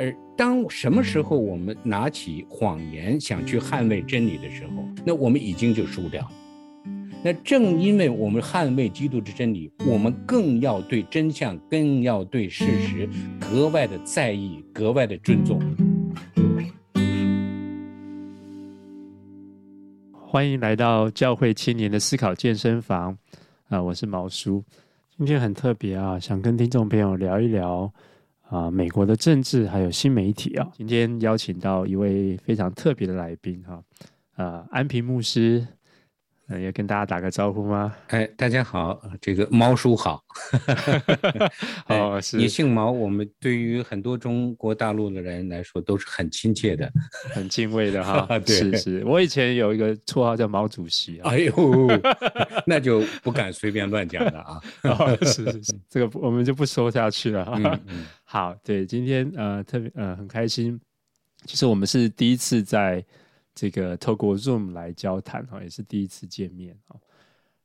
而当什么时候我们拿起谎言想去捍卫真理的时候，那我们已经就输掉了。那正因为我们捍卫基督之真理，我们更要对真相，更要对事实格外的在意，格外的尊重。欢迎来到教会青年的思考健身房啊，我是毛叔。今天很特别啊，想跟听众朋友聊一聊。啊，美国的政治还有新媒体啊，今天邀请到一位非常特别的来宾哈，啊，安平牧师。呃，要跟大家打个招呼吗？哎，大家好，这个毛叔好。哦，是你姓毛，我们对于很多中国大陆的人来说都是很亲切的，很敬畏的哈。对，是是，我以前有一个绰号叫毛主席。哎呦，那就不敢随便乱讲了啊。哦，是是是，这个我们就不说下去了。嗯嗯。好，对，今天呃特别呃很开心，其实我们是第一次在。这个透过 Zoom 来交谈哈，也是第一次见面哈。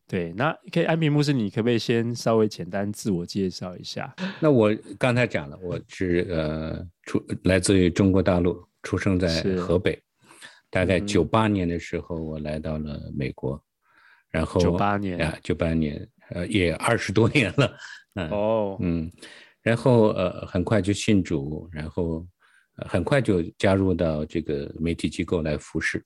对，那可以安平牧师，你可不可以先稍微简单自我介绍一下？那我刚才讲了，我是呃出来自于中国大陆，出生在河北，大概九八年的时候我来到了美国，嗯、然后九八年啊，九八年呃也二十多年了，嗯哦嗯，然后呃很快就信主，然后。很快就加入到这个媒体机构来服侍，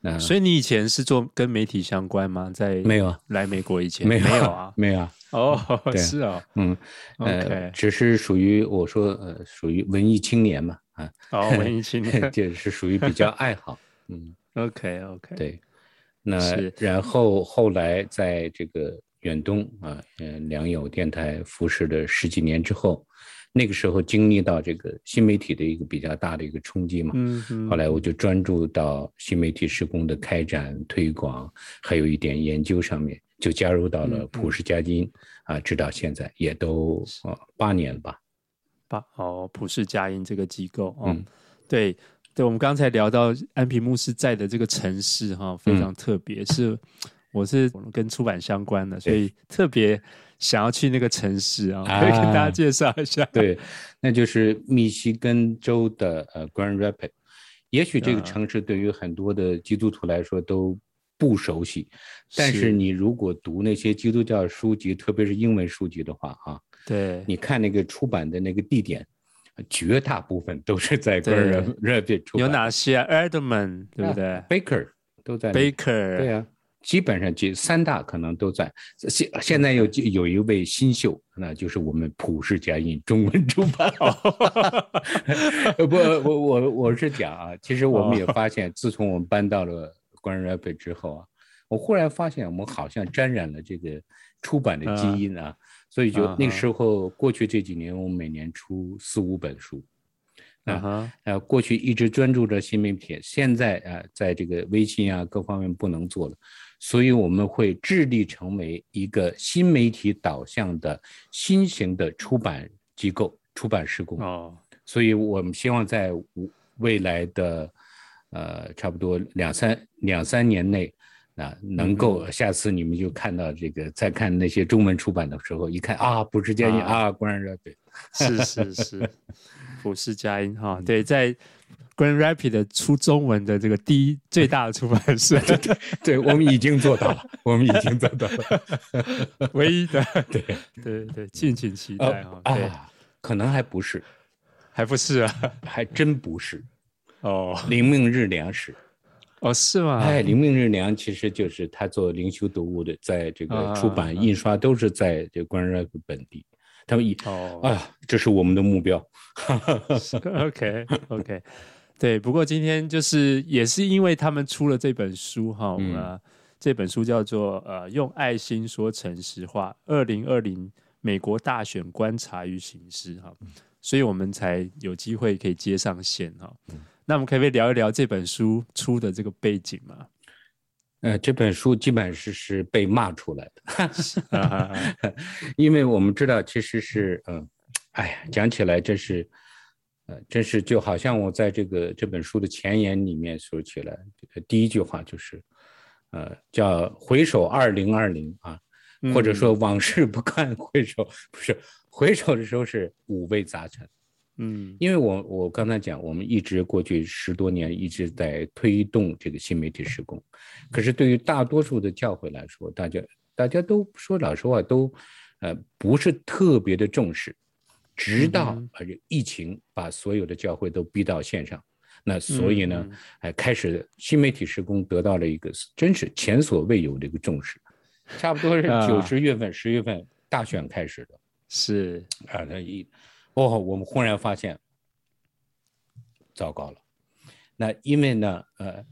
那所以你以前是做跟媒体相关吗？在没有来美国以前没有没有啊，没有啊。哦，是啊，嗯，OK，只是属于我说呃属于文艺青年嘛啊，哦，文艺青年 就是属于比较爱好，嗯，OK OK，对，那然后后来在这个远东啊，嗯，良友电台服侍了十几年之后。那个时候经历到这个新媒体的一个比较大的一个冲击嘛，嗯嗯，后来我就专注到新媒体施工的开展推广，还有一点研究上面，就加入到了普世佳音，啊，直到现在也都哦八年了吧，八哦普世佳音这个机构哦，嗯，对对，我们刚才聊到安平牧师在的这个城市哈，非常特别，嗯，是我是跟出版相关的，所以特别。想要去那个城市啊，可以 跟大家介绍一下。对，那就是密西根州的呃 Grand Rapids。也许这个城市对于很多的基督徒来说都不熟悉，但是你如果读那些基督教书籍，特别是英文书籍的话啊，对，你看那个出版的那个地点，绝大部分都是在 Grand Rapids 出版。有哪些啊？Edmond 对不对？Baker 都在。Baker 对啊。基本上就三大可能都在，现现在有有一位新秀，那就是我们普世佳音中文出版。不，我我我是讲啊，其实我们也发现，自从我们搬到了 Grand Rapids 之后啊，我忽然发现我们好像沾染了这个出版的基因啊，所以就那时候过去这几年，我们每年出四五本书。啊哈，呃，过去一直专注着新媒体，现在啊，在这个微信啊各方面不能做了，所以我们会致力成为一个新媒体导向的新型的出版机构、出版施工。哦，所以我们希望在未来的呃差不多两三两三年内啊，能够下次你们就看到这个，再看那些中文出版的时候，一看啊，不是佳音啊，果然热对，是是是。普世佳音哈，对，在 Grand Rapids 的出中文的这个第一最大的出版社，对我们已经做到了，我们已经做到了，唯一的，对。对对，敬请期待啊、啊，可能还不是，还不是啊，还真不是，哦，灵命日粮食，哦，是吗？哎，灵命日粮其实就是他做灵修读物的，在这个出版、印刷都是在这 Grand Rapids 本地。他们以哦啊，这是我们的目标。OK OK，对。不过今天就是也是因为他们出了这本书哈，嗯、呃，这本书叫做呃用爱心说诚实话：二零二零美国大选观察与形势哈，所以我们才有机会可以接上线哈。那我们可不可以聊一聊这本书出的这个背景嘛？呃，这本书基本是是被骂出来的，因为我们知道，其实是，嗯、呃，哎呀，讲起来真是，呃，真是就好像我在这个这本书的前言里面说起来，这个第一句话就是，呃，叫回首二零二零啊，或者说往事不堪回首，不是回首的时候是五味杂陈，嗯，因为我我刚才讲，我们一直过去十多年一直在推动这个新媒体施工，可是对于大多数的教会来说，大家大家都说老实话，都呃不是特别的重视，直到而且疫情把所有的教会都逼到线上，那所以呢，还开始新媒体施工得到了一个真是前所未有的一个重视，差不多是九十月份、十月份大选开始的，是。啊，那一。哦，我们忽然发现，糟糕了。那因为呢，呃，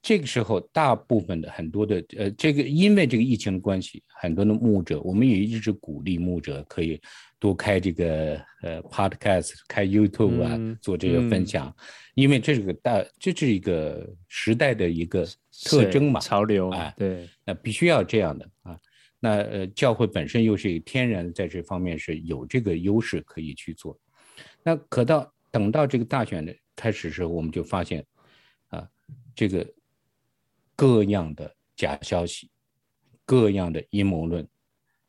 这个时候大部分的很多的，呃，这个因为这个疫情的关系，很多的牧者，我们也一直鼓励牧者可以多开这个呃 podcast，开 YouTube 啊，嗯、做这个分享，嗯、因为这是个大，这是一个时代的一个特征嘛，潮流啊，对，那必须要这样的啊。那呃，教会本身又是天然在这方面是有这个优势可以去做。那可到等到这个大选的开始的时候，我们就发现，啊，这个各样的假消息，各样的阴谋论，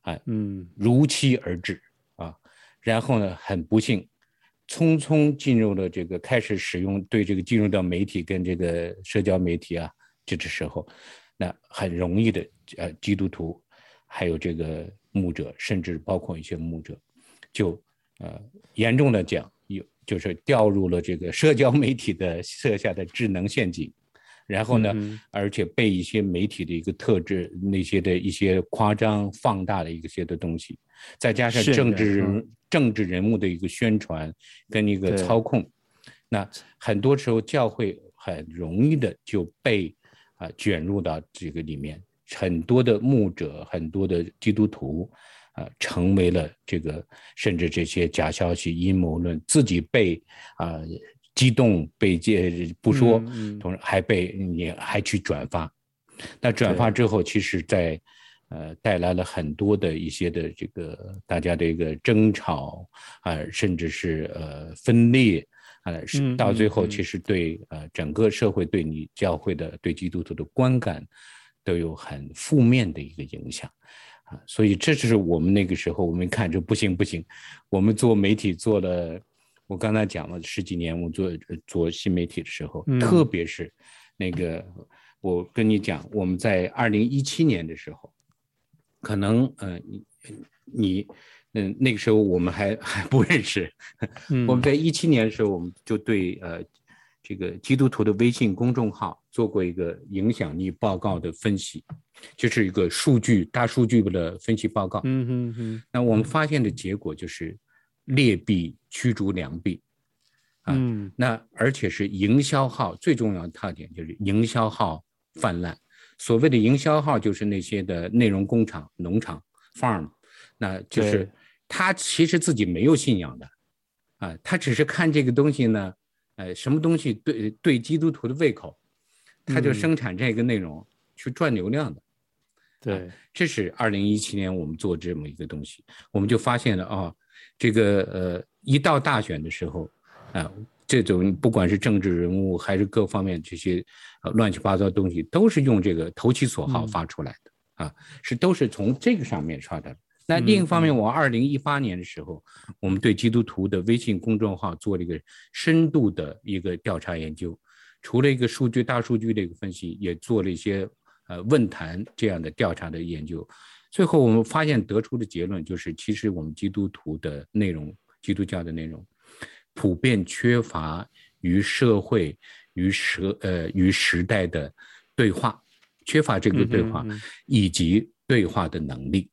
啊，嗯，如期而至啊。然后呢，很不幸，匆匆进入了这个开始使用对这个进入到媒体跟这个社交媒体啊，这个时候，那很容易的呃，基督徒。还有这个牧者，甚至包括一些牧者，就呃严重的讲，有就是掉入了这个社交媒体的设下的智能陷阱，然后呢，嗯、而且被一些媒体的一个特质，那些的一些夸张放大的一些的东西，再加上政治人、嗯、政治人物的一个宣传跟一个操控，那很多时候教会很容易的就被啊、呃、卷入到这个里面。很多的牧者，很多的基督徒，啊、呃，成为了这个，甚至这些假消息、阴谋论，自己被啊、呃、激动，被这不说，嗯嗯、同时还被你还去转发，那转发之后，其实在呃带来了很多的一些的这个大家的一个争吵啊、呃，甚至是呃分裂啊，是、呃、到最后其实对呃整个社会对你教会的对基督徒的观感。都有很负面的一个影响，啊，所以这就是我们那个时候，我们看着不行不行，我们做媒体做了，我刚才讲了十几年，我做做新媒体的时候，嗯、特别是那个，我跟你讲，我们在二零一七年的时候，可能嗯、呃，你你嗯那个时候我们还还不认识，嗯、我们在一七年的时候，我们就对呃。这个基督徒的微信公众号做过一个影响力报告的分析，就是一个数据大数据的分析报告。嗯嗯嗯。那我们发现的结果就是劣币驱逐良币，啊，嗯、那而且是营销号最重要的特点就是营销号泛滥。所谓的营销号就是那些的内容工厂、农场 farm，那就是他其实自己没有信仰的，啊，他只是看这个东西呢。呃，什么东西对对基督徒的胃口，他就生产这个内容去赚流量的。嗯、对，这是二零一七年我们做这么一个东西，我们就发现了啊、哦，这个呃，一到大选的时候，啊、呃，这种不管是政治人物还是各方面这些呃乱七八糟的东西，都是用这个投其所好发出来的、嗯、啊，是都是从这个上面刷的。那另一方面，我二零一八年的时候，我们对基督徒的微信公众号做了一个深度的一个调查研究，除了一个数据大数据的一个分析，也做了一些呃问坛这样的调查的研究。最后我们发现得出的结论就是，其实我们基督徒的内容，基督教的内容，普遍缺乏与社会与时呃与时代的对话，缺乏这个对话以及对话的能力。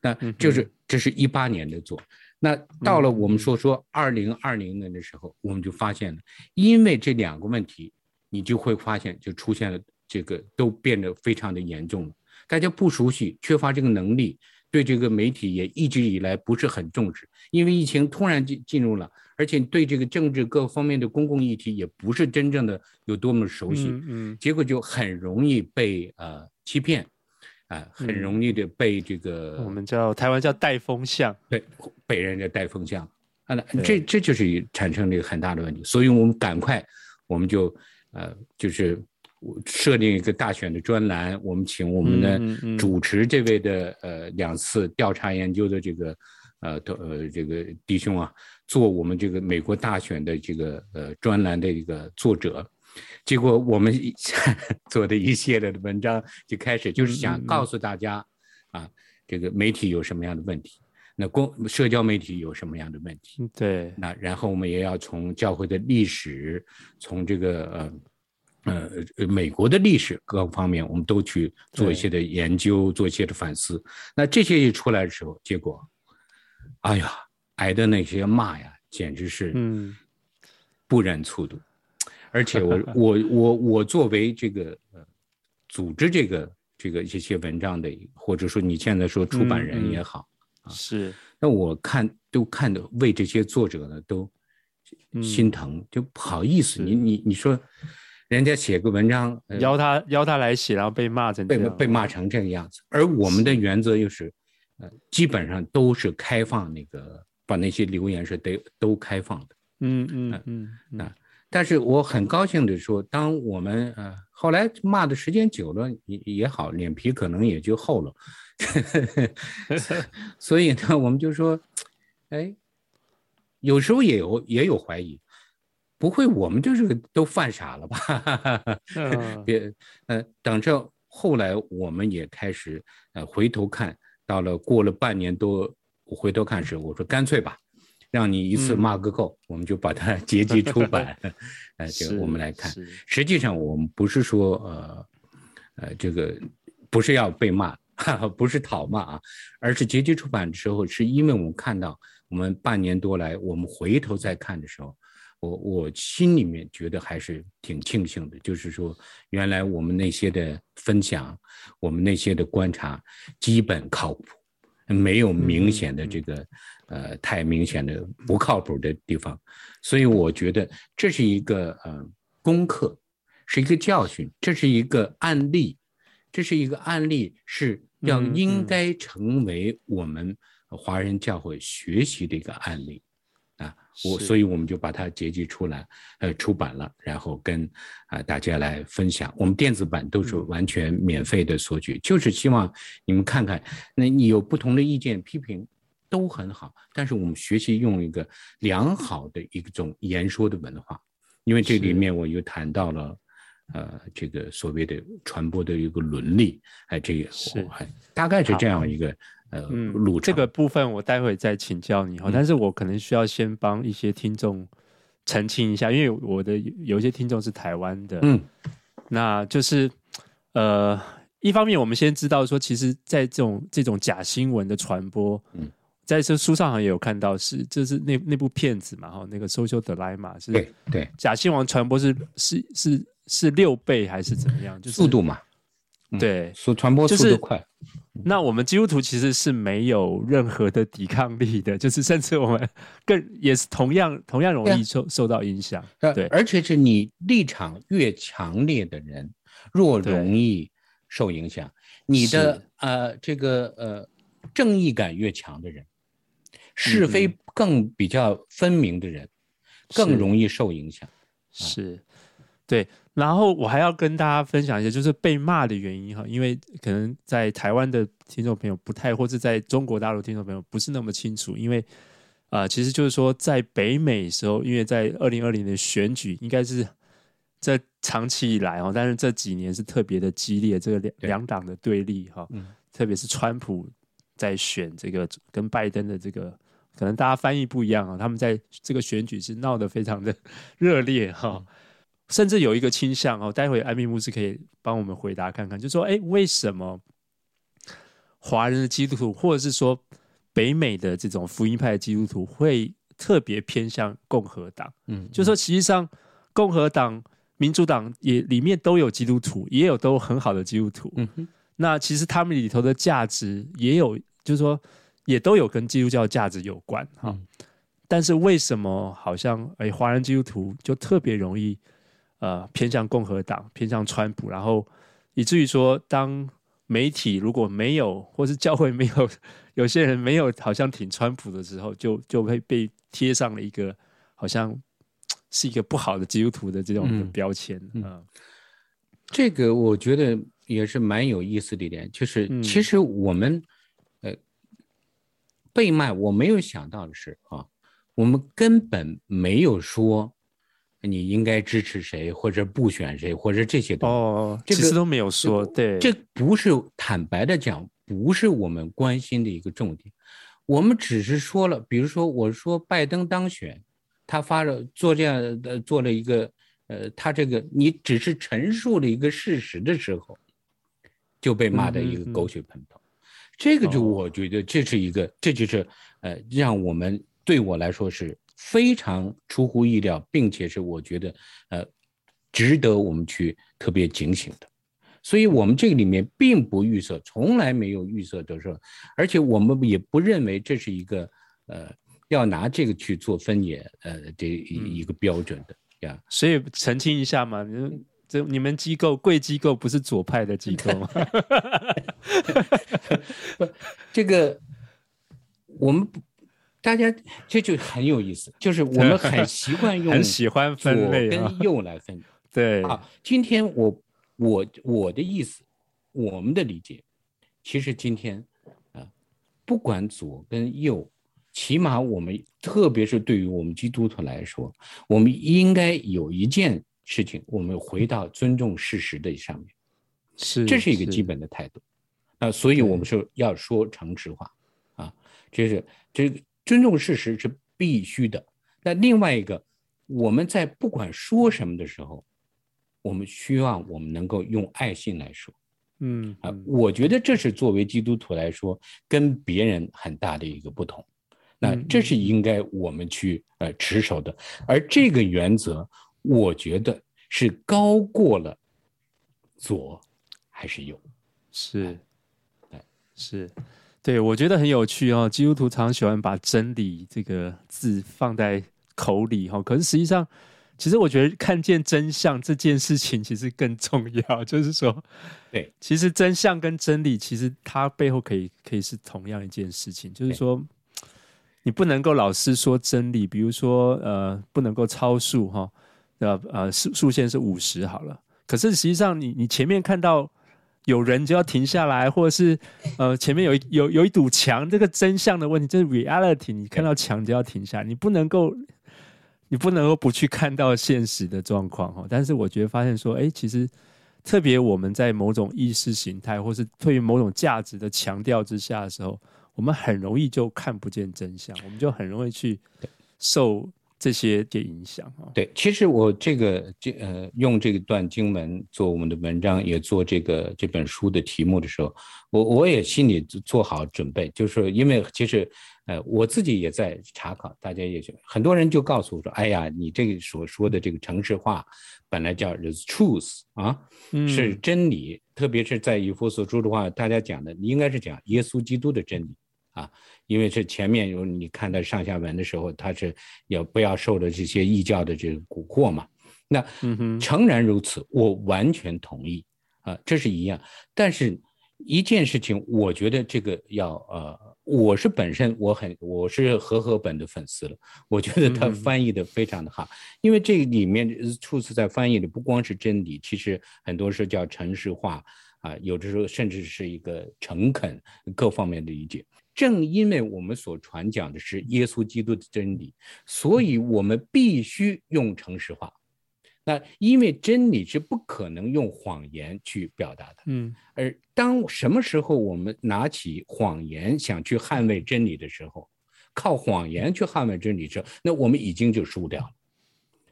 那就是这是一八年的做，那到了我们说说二零二零年的时候，我们就发现了，因为这两个问题，你就会发现就出现了这个都变得非常的严重了。大家不熟悉，缺乏这个能力，对这个媒体也一直以来不是很重视，因为疫情突然进进入了，而且对这个政治各方面的公共议题也不是真正的有多么熟悉，嗯，结果就很容易被呃欺骗。啊，很容易的被这个、嗯、我们叫台湾叫带风向，对，被人家带风向，啊，那这这就是产生了一个很大的问题，所以我们赶快，我们就呃，就是设定一个大选的专栏，我们请我们的主持这位的呃两次调查研究的这个呃的呃这个弟兄啊，做我们这个美国大选的这个呃专栏的一个作者，结果我们 做的一系列的文章就开始就是想告诉大家啊，这个媒体有什么样的问题，那公社交媒体有什么样的问题？对，那然后我们也要从教会的历史，从这个呃。呃，美国的历史各方面，我们都去做一些的研究，做一些的反思。那这些一出来的时候，结果，哎呀，挨的那些骂呀，简直是嗯，不忍卒读。而且我我我我作为这个呃，组织这个这个一些文章的，或者说你现在说出版人也好，嗯嗯、是。那我看都看的为这些作者呢都心疼，就不好意思。你你你说。人家写个文章，邀他邀他来写，然后被骂成被被骂成这个样子。而我们的原则又是，呃，基本上都是开放那个，把那些留言是得都开放的。嗯嗯嗯啊，但是我很高兴的说，当我们呃后来骂的时间久了也也好，脸皮可能也就厚了。所以呢，我们就说，哎，有时候也有也有怀疑。不会，我们就是都犯傻了吧？别，呃，等着后来我们也开始呃回头看，到了过了半年多，我回头看时，我说干脆吧，让你一次骂个够，嗯、我们就把它 结集出版，呃，这个我们来看。实际上我们不是说呃呃这个不是要被骂，不是讨骂啊，而是结集出版的时候，是因为我们看到我们半年多来，我们回头再看的时候。我我心里面觉得还是挺庆幸的，就是说，原来我们那些的分享，我们那些的观察，基本靠谱，没有明显的这个，呃，太明显的不靠谱的地方，所以我觉得这是一个呃功课，是一个教训，这是一个案例，这是一个案例，是要应该成为我们华人教会学习的一个案例。啊我所以我们就把它结集出来，呃，出版了，然后跟啊、呃、大家来分享。我们电子版都是完全免费的索取，嗯、就是希望你们看看，那你有不同的意见批评都很好，但是我们学习用一个良好的一种言说的文化，因为这里面我又谈到了，呃，这个所谓的传播的一个伦理，哎，这个是还大概是这样一个。呃路，嗯，这个部分我待会再请教你哈，嗯、但是我可能需要先帮一些听众澄清一下，因为我的有一些听众是台湾的，嗯，那就是呃，一方面我们先知道说，其实，在这种这种假新闻的传播，嗯，在这书上好像也有看到是，就是那那部片子嘛哈，那个 Social Dilemma 是，对对，假新闻传播是是是是六倍还是怎么样？就是速度嘛。对，速传播速度快。那我们基督徒其实是没有任何的抵抗力的，就是甚至我们更也是同样同样容易受受到影响。对，而且是你立场越强烈的人，若容易受影响。你的呃这个呃正义感越强的人，是非更比较分明的人，更容易受影响。是，对。然后我还要跟大家分享一下，就是被骂的原因哈，因为可能在台湾的听众朋友不太，或者在中国大陆听众朋友不是那么清楚，因为啊、呃，其实就是说在北美的时候，因为在二零二零的选举，应该是这长期以来哦，但是这几年是特别的激烈，这个两两党的对立哈，嗯、特别是川普在选这个跟拜登的这个，可能大家翻译不一样啊，他们在这个选举是闹得非常的 热烈哈。甚至有一个倾向哦，待会安民牧师可以帮我们回答看看，就是说，哎，为什么华人的基督徒，或者是说北美的这种福音派的基督徒，会特别偏向共和党？嗯，嗯，就是说，实际上共和党、民主党也里面都有基督徒，也有都很好的基督徒。嗯哼，那其实他们里头的价值也有，就是说，也都有跟基督教价值有关哈。嗯，但是为什么好像哎，华人基督徒就特别容易？呃，偏向共和党，偏向川普，然后以至于说，当媒体如果没有，或是教会没有，有些人没有，好像挺川普的时候，就就会被贴上了一个好像 是一个不好的基督徒的这种的标签。嗯，嗯，这个我觉得也是蛮有意思的一点，就是其实我们、被骂，我没有想到的是啊，我们根本没有说你应该支持谁或者不选谁或者这些东西哦，这个、其实都没有说，对，这不是坦白的讲，不是我们关心的一个重点。我们只是说了，比如说我说拜登当选，他发了做这样的做了一个呃，他这个你只是陈述了一个事实的时候，就被骂的一个狗血喷头。嗯嗯嗯这个就我觉得这是一个，哦、这就是呃，让我们对我来说是非常出乎意料，并且是我觉得呃，值得我们去特别警醒的。所以，我们这个里面并不预测，从来没有预测的时候，而且我们也不认为这是一个呃，要拿这个去做分野呃这一个标准的呀。嗯、所以澄清一下嘛，你。这你们机构贵机构不是左派的机构吗？不，这个我们大家这就很有意思，就是我们很 习惯用很喜欢分类跟右来分。对啊，今天我我我的意思，我们的理解，其实今天啊，不管左跟右，起码我们特别是对于我们基督徒来说，我们应该有一件。事情，我们回到尊重事实的上面，是，这是一个基本的态度，那，所以我们说要说诚实话，啊，这是这尊重事实是必须的。那另外一个，我们在不管说什么的时候，我们希望我们能够用爱心来说，嗯。啊，我觉得这是作为基督徒来说跟别人很大的一个不同，那这是应该我们去呃持守的，而这个原则。我觉得是高过了左还是右？是，对，是，对，我觉得很有趣哦。基督徒常喜欢把真理这个字放在口里哈，可是实际上，其实我觉得看见真相这件事情其实更重要。就是说，对，其实真相跟真理其实它背后可以可以是同样一件事情。就是说，你不能够老是说真理，比如说呃，不能够超速哈。呃呃，速速限是五十好了，可是实际上你你前面看到有人就要停下来，或者是呃前面有有有一堵墙，这个真相的问题，就是 reality，你看到墙就要停下，你不能够你不能够不去看到现实的状况哈。但是我觉得发现说，哎，其实特别我们在某种意识形态，或是对于某种价值的强调之下的时候，我们很容易就看不见真相，我们就很容易去受。这些的影响啊，对，其实我这个这呃用这个段经文做我们的文章，也做这个这本书的题目的时候，我我也心里做好准备，就是因为其实呃我自己也在查考，大家也就很多人就告诉我说，哎呀，你这个所说的这个城市化，本来叫 the truth 啊，是真理，嗯、特别是在以弗所说的话，大家讲的你应该是讲耶稣基督的真理啊。因为这前面有你看到上下文的时候，他是也不要受了这些异教的这个蛊惑嘛？那诚然如此，我完全同意啊，这是一样。但是一件事情，我觉得这个要呃，我是本身我很我是和合本的粉丝了，我觉得他翻译的非常的好，因为这里面初次在翻译的不光是真理，其实很多是叫城市化啊，有的时候甚至是一个诚恳各方面的理解。正因为我们所传讲的是耶稣基督的真理，所以我们必须用诚实话。那因为真理是不可能用谎言去表达的。嗯。而当什么时候我们拿起谎言想去捍卫真理的时候，靠谎言去捍卫真理的时候，那我们已经就输掉了。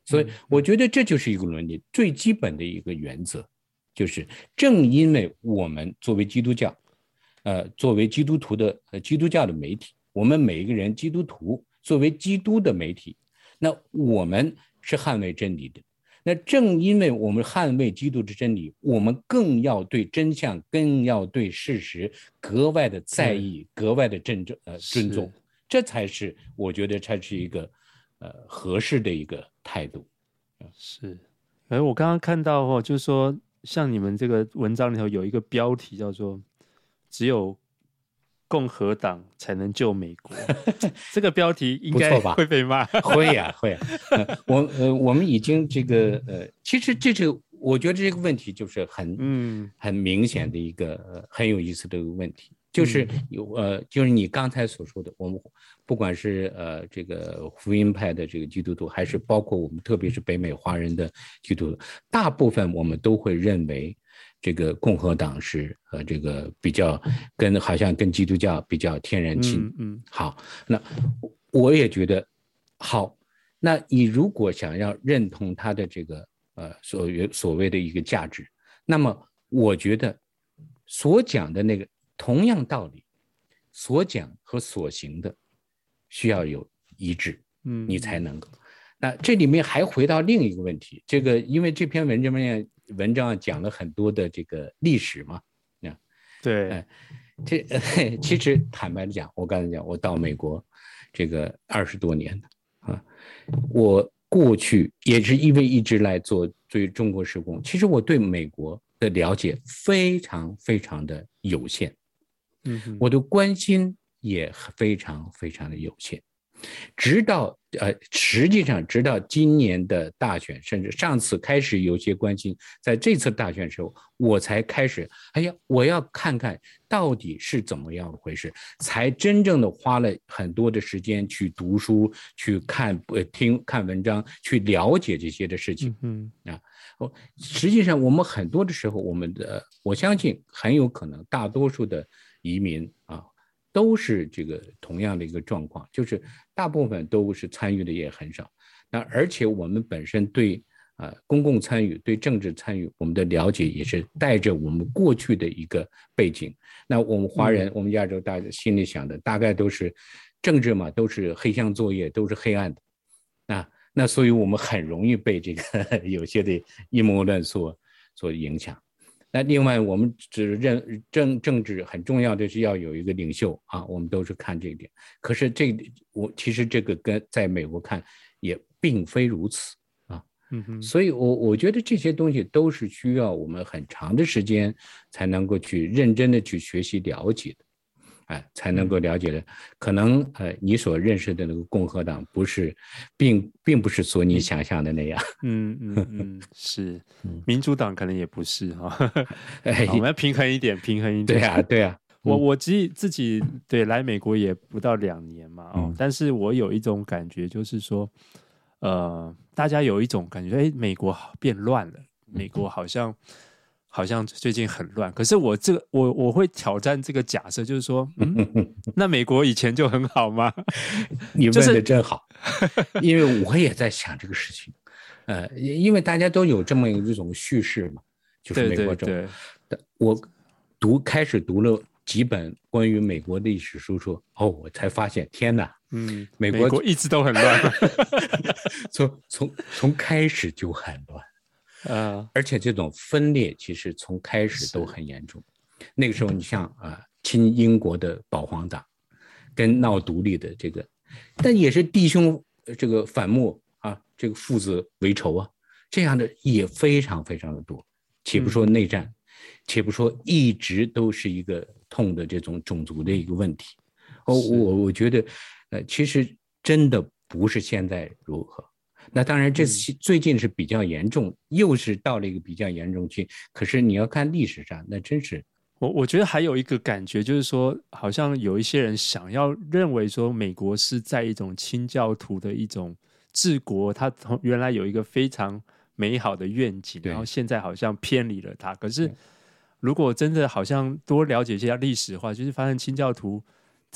所以我觉得这就是一个伦理最基本的一个原则，就是正因为我们作为基督教。呃，作为基督徒的呃基督教的媒体，我们每一个人基督徒作为基督的媒体，那我们是捍卫真理的。那正因为我们捍卫基督之真理，我们更要对真相，更要对事实格外的在意，嗯、格外的尊重呃尊重，这才是我觉得才是一个呃合适的一个态度。是，哎，我刚刚看到哦，就是说像你们这个文章里头有一个标题叫做。只有共和党才能救美国，这个标题应该会被骂。会呀、啊，会呀、啊呃。我呃，我们已经这个呃，其实这是我觉得这个问题就是很嗯很明显的一个、呃、很有意思的一个问题。就是有呃，就是你刚才所说的，我们不管是呃这个福音派的这个基督徒，还是包括我们特别是北美华人的基督徒，大部分我们都会认为这个共和党是呃这个比较跟好像跟基督教比较天然亲。嗯，嗯，好，那我也觉得好。那你如果想要认同他的这个呃所谓所谓的一个价值，那么我觉得所讲的那个。同样道理，所讲和所行的需要有一致，嗯，你才能够。那这里面还回到另一个问题，这个因为这篇文章面文章讲了很多的这个历史嘛，啊，对，哎，这 其实坦白的讲，我刚才讲，我到美国这个二十多年啊，我过去也是因为一直来做对中国施工，其实我对美国的了解非常非常的有限。嗯，我的关心也非常非常的有限，直到呃，实际上直到今年的大选，甚至上次开始有些关心，在这次大选时候，我才开始，哎呀，我要看看到底是怎么样的回事，才真正的花了很多的时间去读书、去看、呃听看文章、去了解这些的事情。嗯啊，我实际上我们很多的时候，我们的我相信很有可能大多数的。移民啊，都是这个同样的一个状况，就是大部分都是参与的也很少。那而且我们本身对啊公共参与、对政治参与，我们的了解也是带着我们过去的一个背景。那我们华人，我们亚洲大家心里想的大概都是政治嘛，都是黑箱作业，都是黑暗的。那那所以我们很容易被这个 有些的阴谋论所所影响。那另外，我们只认政政治很重要的是要有一个领袖啊，我们都是看这一点。可是这我其实这个跟在美国看也并非如此啊，嗯哼。所以我我觉得这些东西都是需要我们很长的时间才能够去认真的去学习了解的。哎，才能够了解的，可能呃，你所认识的那个共和党不是，并并不是所你想象的那样。嗯嗯嗯，是，民主党可能也不是哈。哎，我们要平衡一点，平衡一点。对啊，对啊。我我自己自己对来美国也不到两年嘛，哦，但是我有一种感觉，就是说，呃，大家有一种感觉，哎，美国变乱了，美国好像。好像最近很乱，可是我这个我我会挑战这个假设，就是说，嗯，那美国以前就很好吗？你问的真好，因为我也在想这个事情，呃，因为大家都有这么一种叙事嘛，就是美国这种，我读开始读了几本关于美国历史书，说哦，我才发现，天哪，嗯，美国，美国一直都很乱，从从从开始就很乱。呃，而且这种分裂其实从开始都很严重。那个时候，你像啊，亲英国的保皇党，跟闹独立的这个，但也是弟兄这个反目啊，这个父子为仇啊，这样的也非常非常的多。且不说内战，嗯、且不说一直都是一个痛的这种种族的一个问题。哦，我我觉得，呃，其实真的不是现在如何。那当然，这次最近是比较严重，嗯，又是到了一个比较严重期。可是你要看历史上，那真是我我觉得还有一个感觉，就是说，好像有一些人想要认为说，美国是在一种清教徒的一种治国，他从原来有一个非常美好的愿景，然后现在好像偏离了他。可是如果真的好像多了解一下历史的话，就是发现清教徒。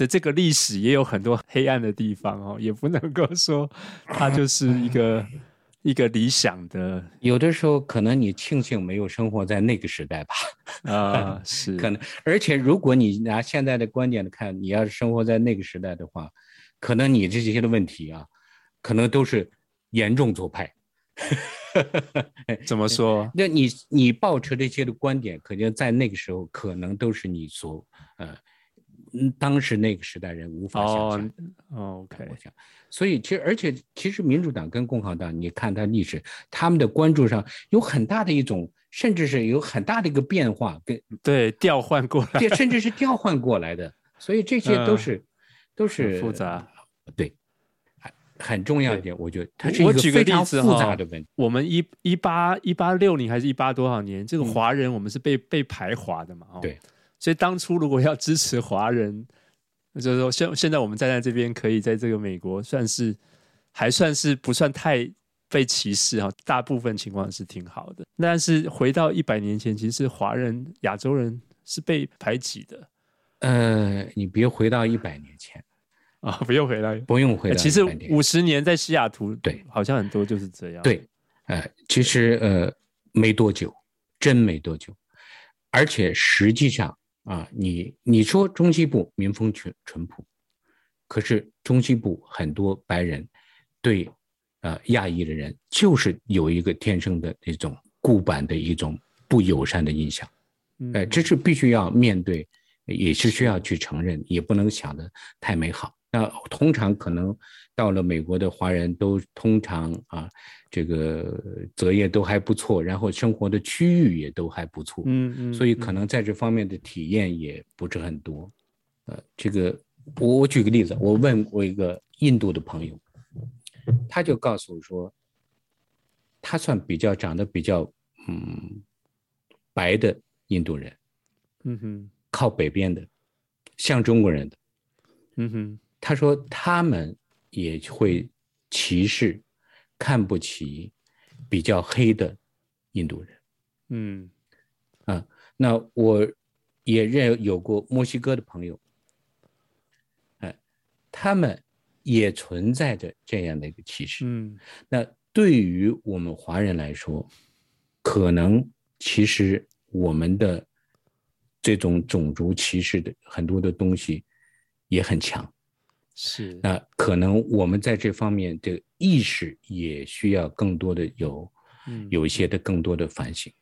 的这个历史也有很多黑暗的地方哦，也不能够 说它就是一个 一个理想的。有的时候可能你庆幸没有生活在那个时代吧，啊，是可能。而且如果你拿现在的观点来看，你要是生活在那个时代的话，可能你这些的问题啊，可能都是严重左派。怎么说？那你你抱持这些的观点，肯定在那个时候可能都是你所呃。嗯，当时那个时代人无法想象。哦，OK，我想，所以其实而且其实民主党跟共和党，你看它历史，他们的关注上有很大的一种，甚至是有很大的一个变化，跟对调换过来，甚至 是调换过来的。所以这些都是、嗯、都是复杂，对，很很重要一点，我觉得它是一个非常复杂的问题。我们一一八一八六零还是一八多少年，这个华人我们是被被排华的嘛？哦，对。所以当初如果要支持华人，就是说现现在我们站在这边，可以在这个美国算是还算是不算太被歧视哈，大部分情况是挺好的。但是回到一百年前，其实华人亚洲人是被排挤的。呃，你别回到一百年前啊，不用回来，不用回来。其实五十年在西雅图，对，好像很多就是这样。对，呃，其实呃没多久，真没多久，而且实际上啊，你你说中西部民风淳淳朴，可是中西部很多白人对呃亚裔的人就是有一个天生的那种固板的一种不友善的印象，呃，这是必须要面对。也是需要去承认，也不能想的太美好。那通常可能到了美国的华人都通常啊，这个择业都还不错，然后生活的区域也都还不错，嗯嗯，所以可能在这方面的体验也不是很多。呃，这个我我举个例子，我问过一个印度的朋友，他就告诉我说，他算比较长得比较嗯白的印度人，嗯哼。靠北边的，像中国人的，嗯哼，他说他们也会歧视、看不起比较黑的印度人，嗯，啊，那我也认有过墨西哥的朋友，哎，他们也存在着这样的一个歧视，嗯，那对于我们华人来说，可能其实我们的。这种种族歧视的很多的东西也很强，是。那可能我们在这方面的意识也需要更多的有，嗯，有一些的更多的反省。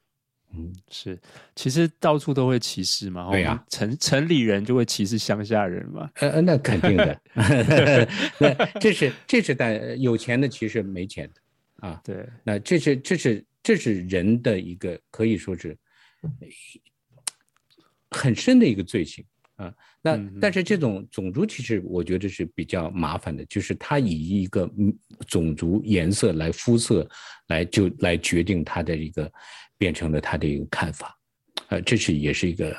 嗯，是。其实到处都会歧视嘛，对呀，城城里人就会歧视乡下人嘛。呃，那肯定的。那这是这是但有钱的歧视没钱的啊。对。那这是这是这是人的一个可以说是。很深的一个罪行啊，那但是这种种族歧视我觉得是比较麻烦的，就是他以一个种族颜色来肤色来就来决定他的一个变成了他的一个看法，呃，这是也是一个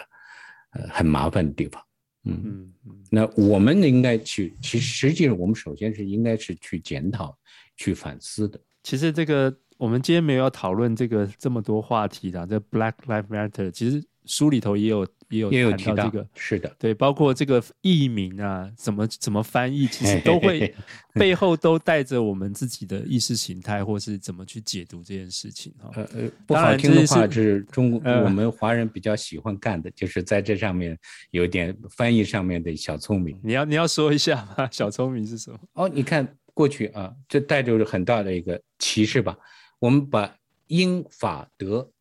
呃很麻烦的地方，嗯嗯嗯。那我们应该去，其实实际上我们首先是应该是去检讨、去反思的。其实这个我们今天没有要讨论这个这么多话题的，这 Black Lives Matter 其实书里头也有。也有也有提到这个，是的，对，包括这个译名啊，怎么怎么翻译，其实都会背后都带着我们自己的意识形态，或是怎么去解读这件事情哈。呃呃，不好听的话是中国我们华人比较喜欢干的，就是在这上面有点翻译上面的小聪明。你要你要说一下吗？小聪明是什么？哦，你看过去啊，这带着很大的一个歧视吧。我们把英法德。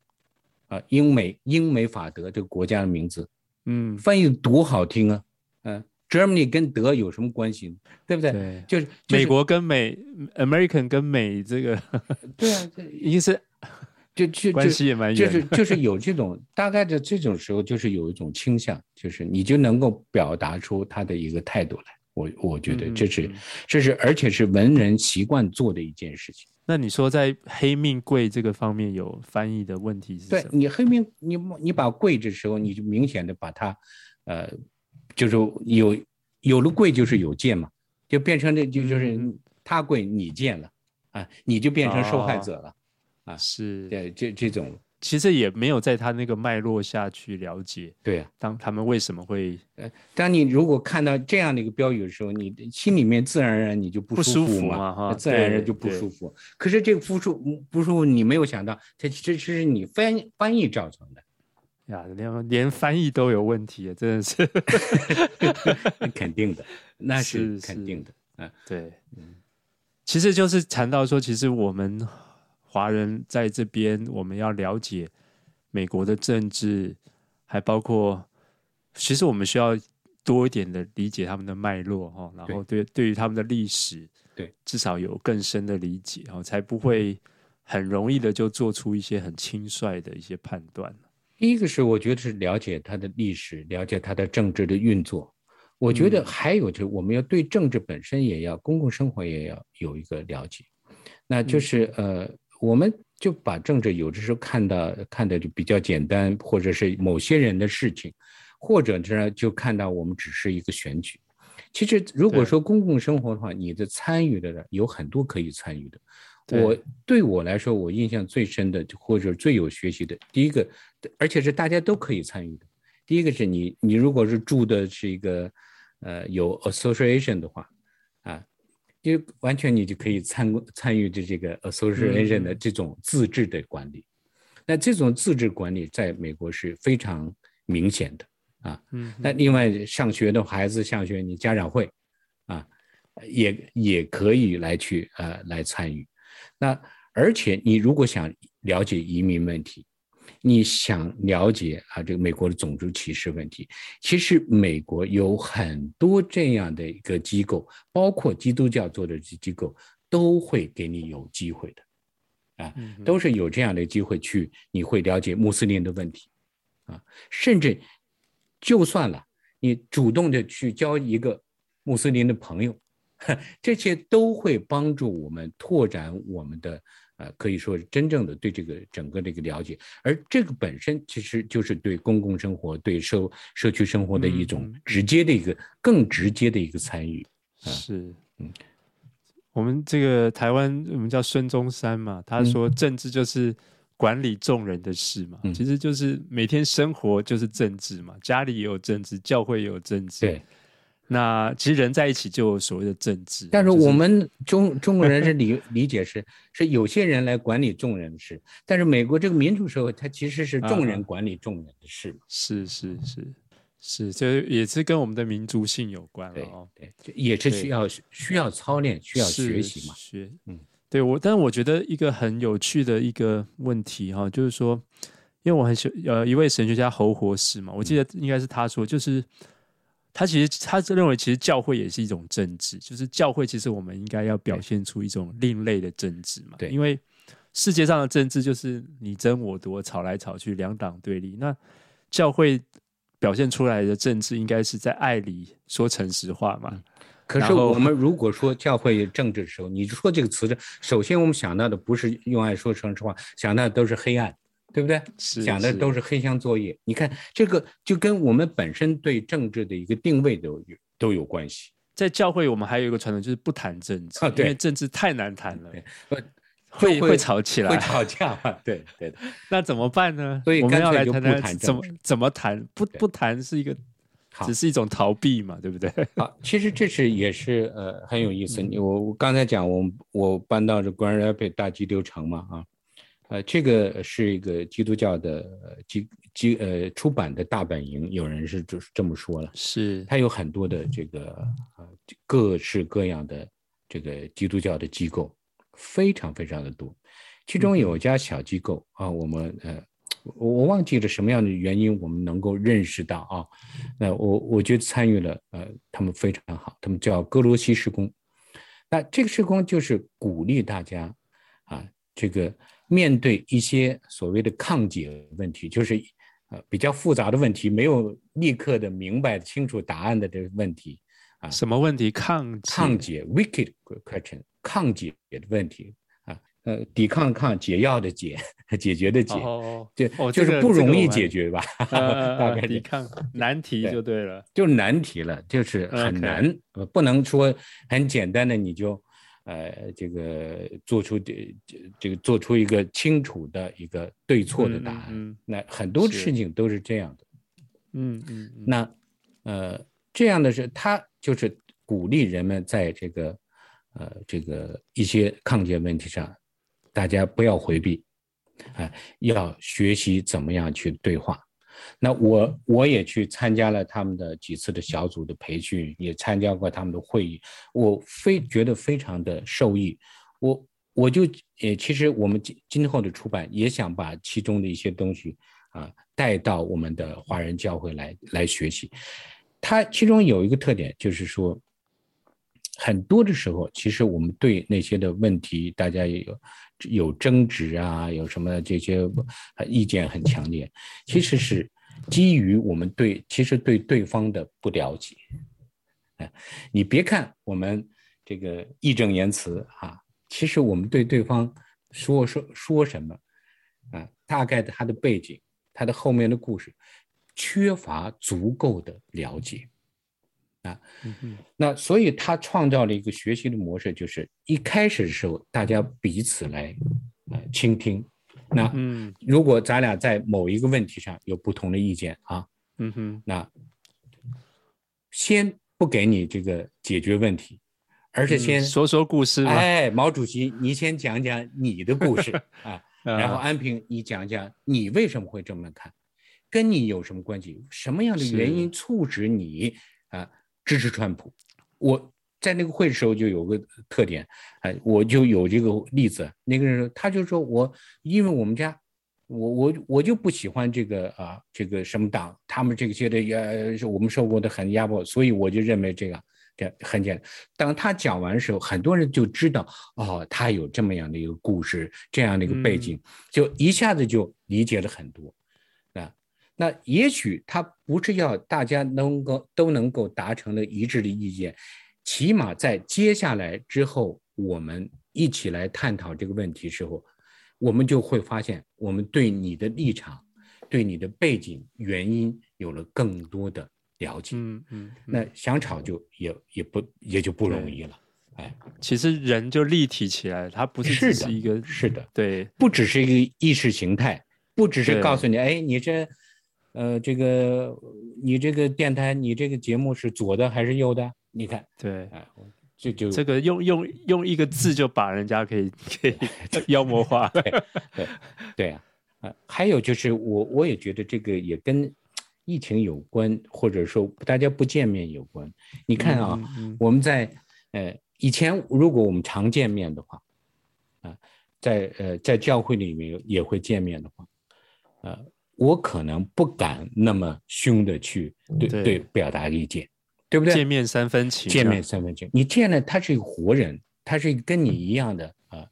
啊，英美英美法德这个国家的名字，嗯，翻译的多好听啊！嗯，Germany 跟德有什么关系呢？对不对？对，就是、就是、美国跟美，American 跟美这个，对啊，这已经是就就关系也蛮远，就是就是有这种大概的这种时候，就是有一种倾向，就是你就能够表达出他的一个态度来。我我觉得这是、嗯、这是而且是文人习惯做的一件事情。那你说在黑命贵这个方面有翻译的问题是什么？对，你黑命，你你把贵的时候，你就明显的把它，呃，就是有有了贵就是有贱嘛，就变成那就就是他贵你贱了啊，你就变成受害者了、哦、啊，是，对，这这种。其实也没有在他那个脉络下去了解，对啊，当他们为什么会，呃，当你如果看到这样的一个标语的时候，你心里面自然而然你就不舒服嘛，哈，自然而然就不舒服。可是这个不舒不舒服，你没有想到，它其实是你翻翻译造成的，呀，连连翻译都有问题，真的是，肯定的，那是。肯定的，嗯，对，嗯，其实就是谈到说，其实我们。华人在这边，我们要了解美国的政治，还包括，其实我们需要多一点的理解他们的脉络哈，然后对对于他们的历史，对，至少有更深的理解，才不会很容易的就做出一些很轻率的一些判断。第一个是我觉得是了解他的历史，了解他的政治的运作。我觉得还有就是我们要对政治本身也要，公共生活也要有一个了解，那就是呃。我们就把政治有的时候看到看的就比较简单，或者是某些人的事情，或者呢就看到我们只是一个选举。其实如果说公共生活的话，你的参与的有很多可以参与的。我对我来说，我印象最深的或者最有学习的，第一个，而且是大家都可以参与的。第一个是你，你如果是住的是一个，呃，有 association 的话，啊，就完全你就可以参参与这这个 association 的这种自治的管理。嗯、那这种自治管理在美国是非常明显的啊。嗯。那另外上学的孩子上学，你家长会，啊，也也可以来去呃来参与。那而且你如果想了解移民问题，你想了解啊这个美国的种族歧视问题，其实美国有很多这样的一个机构，包括基督教做的机构，都会给你有机会的，啊，都是有这样的机会去，你会了解穆斯林的问题，啊，甚至就算了，你主动的去交一个穆斯林的朋友。这些都会帮助我们拓展我们的，呃，可以说是真正的对这个整个这个了解，而这个本身其实就是对公共生活、对社社区生活的一种直接的一个、嗯、更直接的一个参与。是，嗯，我们这个台湾我们叫孙中山嘛，他说政治就是管理众人的事嘛，嗯、其实就是每天生活就是政治嘛，家里也有政治，教会也有政治。对。那其实人在一起就有所谓的政治，但是我们中中国人是理 理解是是有些人来管理众人的事，但是美国这个民主社会它其实是众人管理众人的事，是是是。是，这也是跟我们的民族性有关了哦，对，也是需要需要操练，需要学习嘛，学，嗯，对我，但是我觉得一个很有趣的一个问题哈，就是说，因为我很喜呃一位神学家侯活士嘛，我记得应该是他说就是。他其实他认为，其实教会也是一种政治，就是教会其实我们应该要表现出一种另类的政治嘛。对，因为世界上的政治就是你争我夺，吵来吵去，两党对立。那教会表现出来的政治，应该是在爱里说诚实话嘛。嗯，可是我们如果说教会政治的时候，你说这个词的，首先我们想到的不是用爱说诚实话，想到的都是黑暗。对不对？是讲的都是黑箱作业。你看这个就跟我们本身对政治的一个定位都有都有关系。在教会，我们还有一个传统，就是不谈政治，因为政治太难谈了，会会会吵起来，会吵架。对对的。那怎么办呢？所以我们要来谈谈怎么怎么谈？不不谈是一个，只是一种逃避嘛，对不对？好，其实这是也是呃很有意思。我我刚才讲我我搬到这 Grand Rapids 大激流城嘛啊。呃，这个是一个基督教的基基呃出版的大本营，有人是就是这么说了，是它有很多的这个呃各式各样的这个基督教的机构，非常非常的多。其中有一家小机构啊，我们呃我我忘记了什么样的原因，我们能够认识到啊，那我我觉得参与了呃，他们非常好，他们叫哥罗西施工。那这个施工就是鼓励大家啊，这个。面对一些所谓的抗解问题，就是呃比较复杂的问题，没有立刻的明白清楚答案的这个问题啊。什么问题？抗解抗解，wicked question，抗解的问题啊。呃，抵抗抗解药的解，解决的解，哦，就就是不容易解决吧？大概抵抗难题就对了，就是难题了，就是很难.不能说很简单的你就。呃，这个做出这这个做出一个清楚的一个对错的答案，嗯嗯、那很多事情都是这样的。嗯嗯，那呃这样的是，他就是鼓励人们在这个呃这个一些抗解问题上，大家不要回避，啊、呃，要学习怎么样去对话。那我我也去参加了他们的几次的小组的培训，也参加过他们的会议，我非觉得非常的受益。我我就呃，其实我们今今后的出版也想把其中的一些东西啊带到我们的华人教会来来学习。它其中有一个特点就是说，很多的时候，其实我们对那些的问题，大家也有。有争执啊，有什么这些意见很强烈，其实是基于我们对其实对对方的不了解。哎，你别看我们这个义正言辞啊，其实我们对对方说说说什么啊，大概的他的背景，他的后面的故事，缺乏足够的了解啊。那所以他创造了一个学习的模式，就是一开始的时候大家彼此来呃倾听。那如果咱俩在某一个问题上有不同的意见啊，嗯哼，那先不给你这个解决问题，而是先说说故事。哎，毛主席，你先讲讲你的故事 啊，然后安平，你讲讲你为什么会这么看，跟你有什么关系？什么样的原因促使你啊支持川普？我。在那个会的时候就有个特点，哎，我就有这个例子。那个人他就说我，因为我们家，我我我就不喜欢这个啊，这个什么党，他们这些的呃，是我们受过的很压迫，所以我就认为这个这很简单。当他讲完的时候，很多人就知道哦，他有这么样的一个故事，这样的一个背景，就一下子就理解了很多。啊，那也许他不是要大家能够都能够达成了一致的意见。起码在接下来之后，我们一起来探讨这个问题时候，我们就会发现，我们对你的立场、对你的背景、原因有了更多的了解。嗯嗯，那想吵就也也不也就不容易了。哎，其实人就立体起来，它不是只是一个，是的，是的，对，不只是一个意识形态，不只是告诉你，哎，你这，呃，这个你这个电台，你这个节目是左的还是右的？你看，对，啊，就就这个用用用一个字就把人家可以可以妖魔化，对对对啊，啊，还有就是我我也觉得这个也跟疫情有关，或者说大家不见面有关。你看啊，嗯嗯、我们在呃以前如果我们常见面的话，啊，在呃在教会里面也会见面的话，呃，我可能不敢那么凶的去对对，对表达意见。对不对？见面三分情，见面三分情。你见了他是一个活人，他是跟你一样的啊，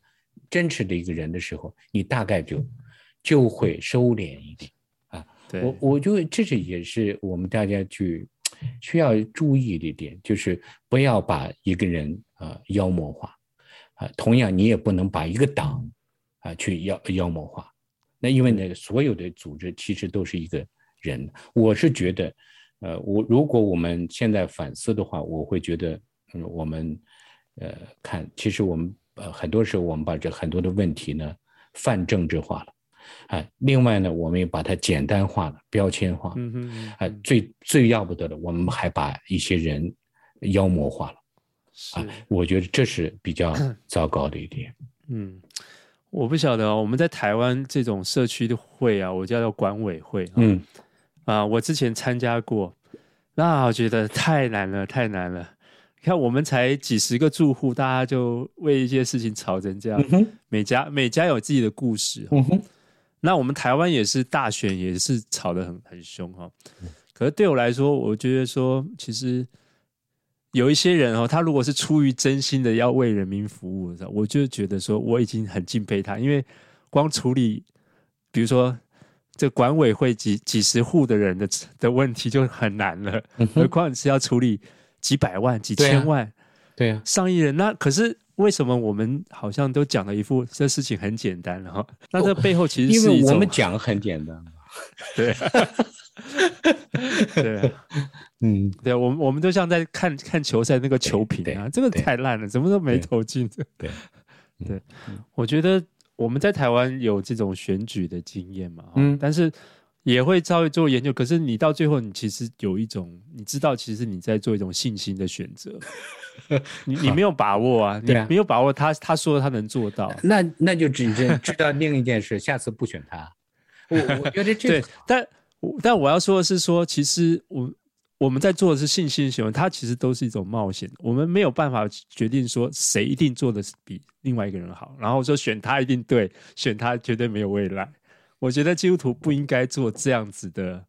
真实的一个人的时候，你大概就就会收敛一点啊。我我觉得这是也是我们大家去需要注意的一点，就是不要把一个人啊妖魔化啊。同样，你也不能把一个党啊去妖妖魔化。那因为呢，所有的组织其实都是一个人。我是觉得。呃，我如果我们现在反思的话，我会觉得，嗯，我们，呃，看，其实我们呃很多时候我们把这很多的问题呢泛政治化了，啊，另外呢，我们也把它简单化了，标签化，嗯嗯，啊，最最要不得的，我们还把一些人妖魔化了，啊，我觉得这是比较 糟糕的一点。嗯，我不晓得哦，我们在台湾这种社区的会啊，我叫做管委会，嗯。啊，我之前参加过，那我觉得太难了，太难了。你看，我们才几十个住户，大家就为一些事情吵成这样。嗯、每家每家有自己的故事。嗯、那我们台湾也是大选，也是吵得很很凶哈。可是对我来说，我觉得说，其实有一些人哦，他如果是出于真心的要为人民服务，我就觉得说，我已经很敬佩他，因为光处理，比如说。这管委会几几十户的人的的问题就很难了，嗯、何况你是要处理几百万、几千万、对啊、上亿人。那可是为什么我们好像都讲了一副这事情很简单哈？那这背后其实是因为我们讲很简单嘛。对，对、啊，嗯，对，我们我们都像在看看球赛那个球评啊，这个太烂了，怎么都没投进。对，对，对，我觉得。我们在台湾有这种选举的经验嘛？嗯，但是也会稍微做研究。可是你到最后，你其实有一种，你知道，其实你在做一种信心的选择。你你没有把握啊，你没有把握他，他他说他能做到，那那就只是 知道另一件事，下次不选他。我我觉得这对，但但我要说的是说，其实我。我们在做的是信心行为，它其实都是一种冒险。我们没有办法决定说谁一定做的是比另外一个人好，然后说选他一定对，选他绝对没有未来。我觉得基督徒不应该做这样子的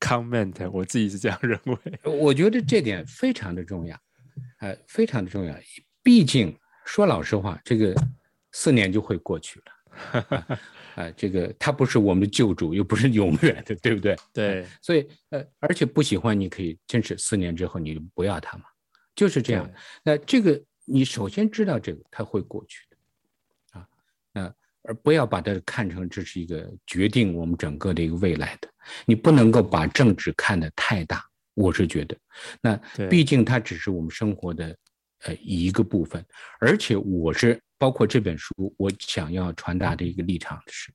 comment，我自己是这样认为。我觉得这点非常的重要，呃，非常的重要。毕竟说老实话，这个四年就会过去了。啊 啊，这个他不是我们的救主，又不是永远的，对不对？对，所以呃，而且不喜欢你可以坚持四年之后你不要他嘛，就是这样。那这个你首先知道这个他会过去的，啊，那而不要把它看成这是一个决定我们整个的一个未来的。你不能够把政治看得太大，我是觉得，那毕竟它只是我们生活的呃一个部分。而且我是包括这本书，我想要传达的一个立场是，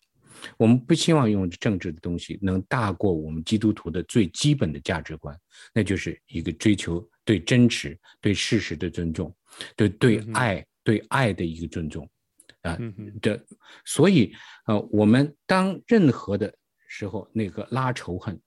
我们不希望用政治的东西能大过我们基督徒的最基本的价值观，那就是一个追求对真实、对事实的尊重，对对爱、嗯、对爱的一个尊重。啊，的，所以，呃，我们当任何的时候，那个拉仇恨，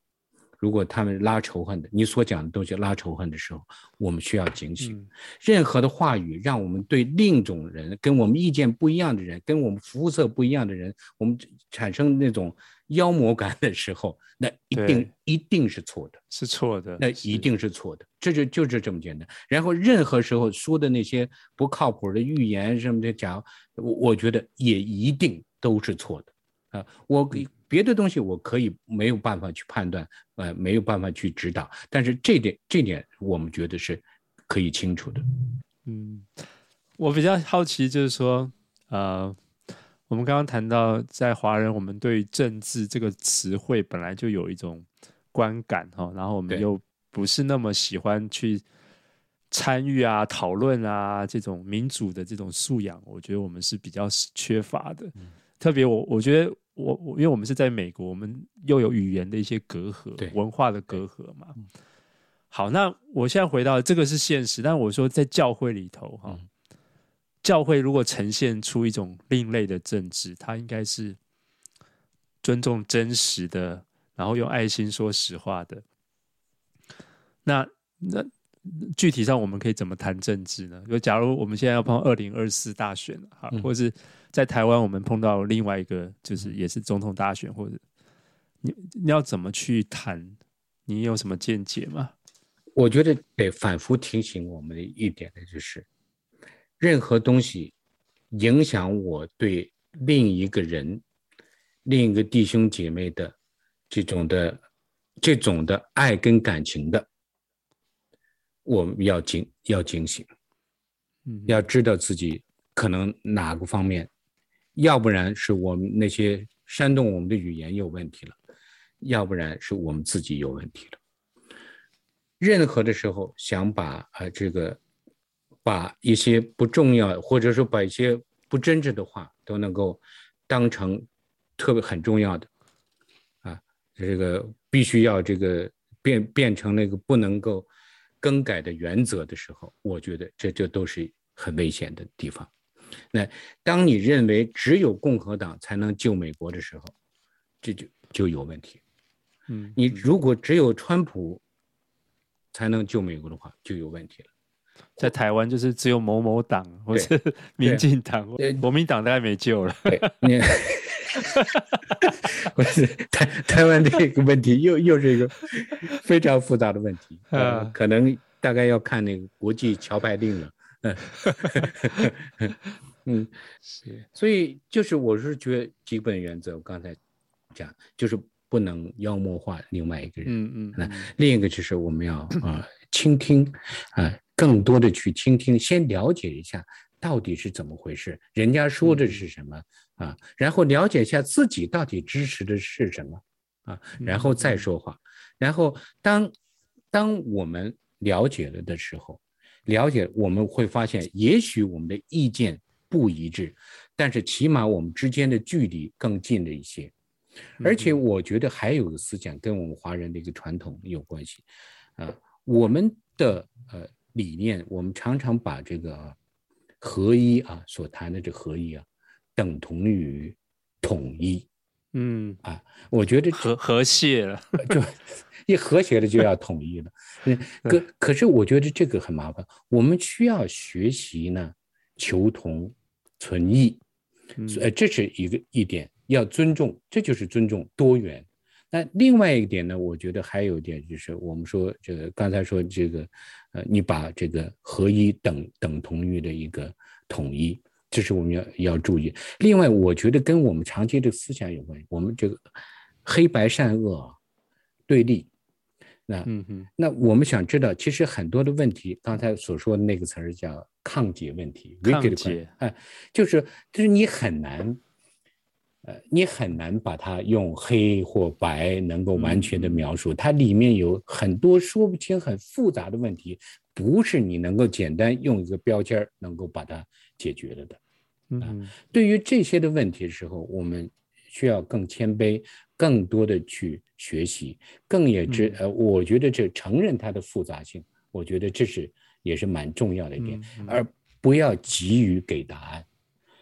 如果他们拉仇恨的，你所讲的东西拉仇恨的时候，我们需要警醒。任何的话语让我们对另一种人，跟我们意见不一样的人，跟我们肤色不一样的人，我们产生那种妖魔感的时候，那一定一定是错的，是错的，那一定是错的，这就就是这么简单。然后任何时候说的那些不靠谱的预言什么的讲，我我觉得也一定都是错的，啊，我别的东西我可以没有办法去判断，呃，没有办法去指导，但是这点这点我们觉得是可以清楚的。嗯，我比较好奇就是说，呃。我们刚刚谈到，在华人，我们对政治这个词汇本来就有一种观感哈，然后我们又不是那么喜欢去参与啊、讨论啊这种民主的这种素养，我觉得我们是比较缺乏的。嗯、特别我我觉得我我因为我们是在美国，我们又有语言的一些隔阂，文化的隔阂嘛。好，那我现在回到这个是现实，但我说在教会里头哈。嗯教会如果呈现出一种另类的政治，它应该是尊重真实的，然后用爱心说实话的。那那具体上我们可以怎么谈政治呢？就假如我们现在要碰二零二四大选哈，或是在台湾我们碰到另外一个，就是也是总统大选，或者你你要怎么去谈？你有什么见解吗？我觉得得反复提醒我们的一点呢，就是。任何东西影响我对另一个人、另一个弟兄姐妹的这种的、这种的爱跟感情的，我们要警要警醒，嗯，要知道自己可能哪个方面，要不然是我们那些煽动我们的语言有问题了，要不然是我们自己有问题了。任何的时候想把啊这个。把一些不重要，或者说把一些不真挚的话，都能够当成特别很重要的，啊，这个必须要这个变变成那个不能够更改的原则的时候，我觉得这就都是很危险的地方。那当你认为只有共和党才能救美国的时候，这就就有问题。嗯，你如果只有川普才能救美国的话，就有问题了。在台湾就是只有某某党或者 民进党，国民党大概没救了。对不 是台台湾这个问题又又是一个非常复杂的问题，呃，可能大概要看那个国际桥牌令了。嗯，是，所以就是我是觉得基本原则，我刚才讲就是不能妖魔化另外一个人。嗯嗯，那另一个就是我们要啊倾听啊。更多的去倾听，先了解一下到底是怎么回事，人家说的是什么啊？然后了解一下自己到底支持的是什么啊？然后再说话。然后当当我们了解了的时候，了解我们会发现，也许我们的意见不一致，但是起码我们之间的距离更近了一些。而且我觉得还有个思想跟我们华人的一个传统有关系啊，我们的呃。理念，我们常常把这个合一啊，所谈的这合一啊，等同于统一。嗯啊，我觉得和和谐了，就一和谐了就要统一了。嗯，可可是我觉得这个很麻烦。我们需要学习呢，求同存异。呃，这是一个一点，要尊重，这就是尊重多元。那另外一点呢，我觉得还有一点就是，我们说这个刚才说这个，呃，你把这个合一等等同于的一个统一，这是我们要要注意。另外，我觉得跟我们长期的思想有关系，我们这个黑白善恶对立，那嗯嗯，那我们想知道，其实很多的问题，刚才所说的那个词儿叫抗解问题，抗解，哎，就是就是你很难。呃，你很难把它用黑或白能够完全的描述，它里面有很多说不清、很复杂的问题，不是你能够简单用一个标签能够把它解决了的。嗯，对于这些的问题的时候，我们需要更谦卑，更多的去学习，更也知呃，我觉得这承认它的复杂性，我觉得这是也是蛮重要的一点，而不要急于给答案。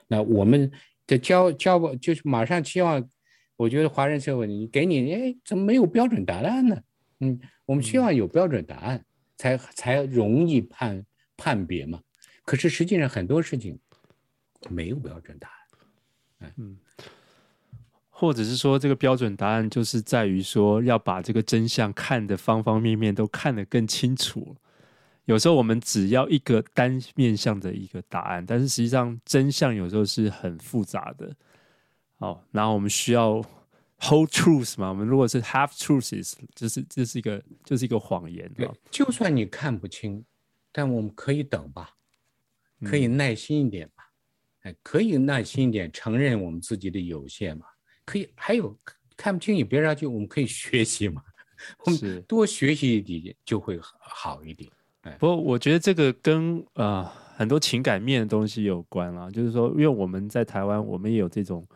那我们。的教教不就是马上期望？我觉得华人社会，你给你，哎，怎么没有标准答案呢？嗯，我们希望有标准答案，才才容易判判别嘛。可是实际上很多事情没有标准答案。嗯，或者是说这个标准答案就是在于说要把这个真相看的方方面面都看得更清楚。有时候我们只要一个单面向的一个答案，但是实际上真相有时候是很复杂的。哦，然后我们需要 whole truth 嘛？我们如果是 half truths，就是这是一个就是一个谎言。对，就算你看不清，但我们可以等吧，可以耐心一点吧，可以耐心一点，承认我们自己的有限嘛。可以，还有看不清也别着急，我们可以学习嘛。我们多学习一点就会好一点。哎不过我觉得这个跟啊、呃、很多情感面的东西有关啊，就是说，因为我们在台湾，我们也有这种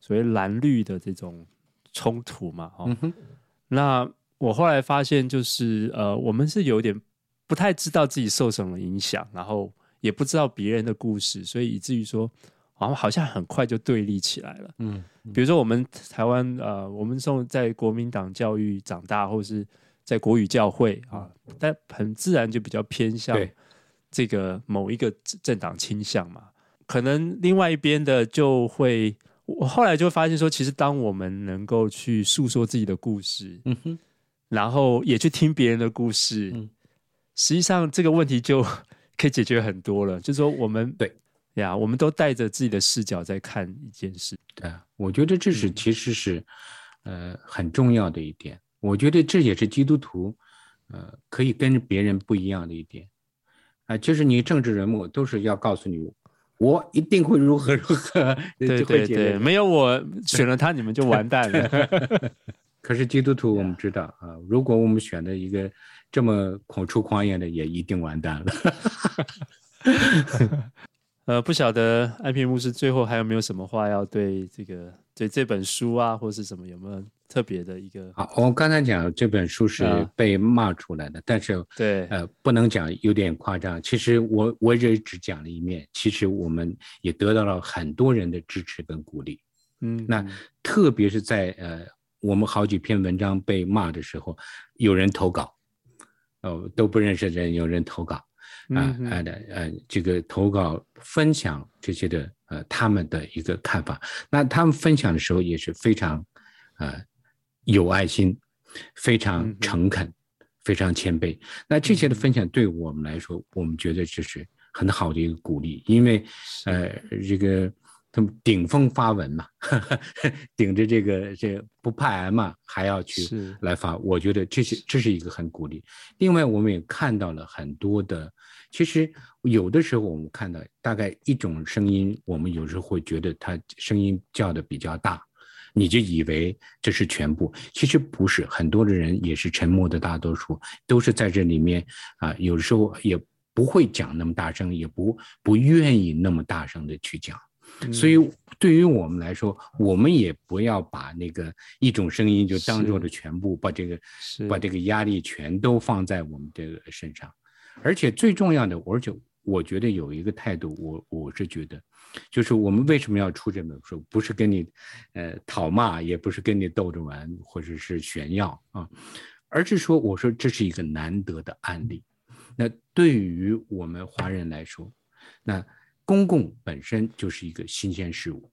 所谓蓝绿的这种冲突嘛，哈、嗯。那我后来发现，就是呃，我们是有点不太知道自己受什么影响，然后也不知道别人的故事，所以以至于说，好像好像很快就对立起来了。嗯，嗯比如说我们台湾呃，我们从在国民党教育长大，或是。在国语教会啊，但很自然就比较偏向这个某一个政党倾向嘛。可能另外一边的就会，我后来就发现说，其实当我们能够去诉说自己的故事，嗯哼，然后也去听别人的故事，嗯，实际上这个问题就可以解决很多了。就是说，我们对呀，我们都带着自己的视角在看一件事。对啊，我觉得这是其实是呃很重要的一点。我觉得这也是基督徒，呃，可以跟别人不一样的一点，啊，就是你政治人物都是要告诉你，我一定会如何如何，对对对，没有我选了他，你们就完蛋了。可是基督徒我们知道啊，如果我们选了一个这么口出狂言的，也一定完蛋了。呃，不晓得安平牧师最后还有没有什么话要对这个对这本书啊，或是什么有没有？特别的一个好，我刚才讲这本书是被骂出来的，啊、但是对呃不能讲有点夸张。其实我我也只讲了一面，其实我们也得到了很多人的支持跟鼓励。嗯，那特别是在呃我们好几篇文章被骂的时候，有人投稿，哦都不认识的人有人投稿，啊啊的呃这个投稿分享这些的呃他们的一个看法，那他们分享的时候也是非常呃。有爱心，非常诚恳，嗯、非常谦卑。那这些的分享对我们来说，嗯、我们觉得这是很好的一个鼓励。因为，呃，这个他们顶风发文嘛，呵 呵顶着这个这个、不怕挨骂，还要去来发。我觉得这是这是一个很鼓励。另外，我们也看到了很多的，其实有的时候我们看到大概一种声音，我们有时候会觉得他声音叫的比较大。你就以为这是全部，其实不是。很多的人也是沉默的大多数，都是在这里面啊，有的时候也不会讲那么大声，也不不愿意那么大声的去讲。所以对于我们来说，我们也不要把那个一种声音就当做了全部，把这个把这个压力全都放在我们这个身上。而且最重要的，而且我觉得有一个态度，我我是觉得。就是我们为什么要出这本书？不是跟你，呃，讨骂，也不是跟你逗着玩，或者是炫耀啊，而是说，我说这是一个难得的案例。那对于我们华人来说，那公共本身就是一个新鲜事物，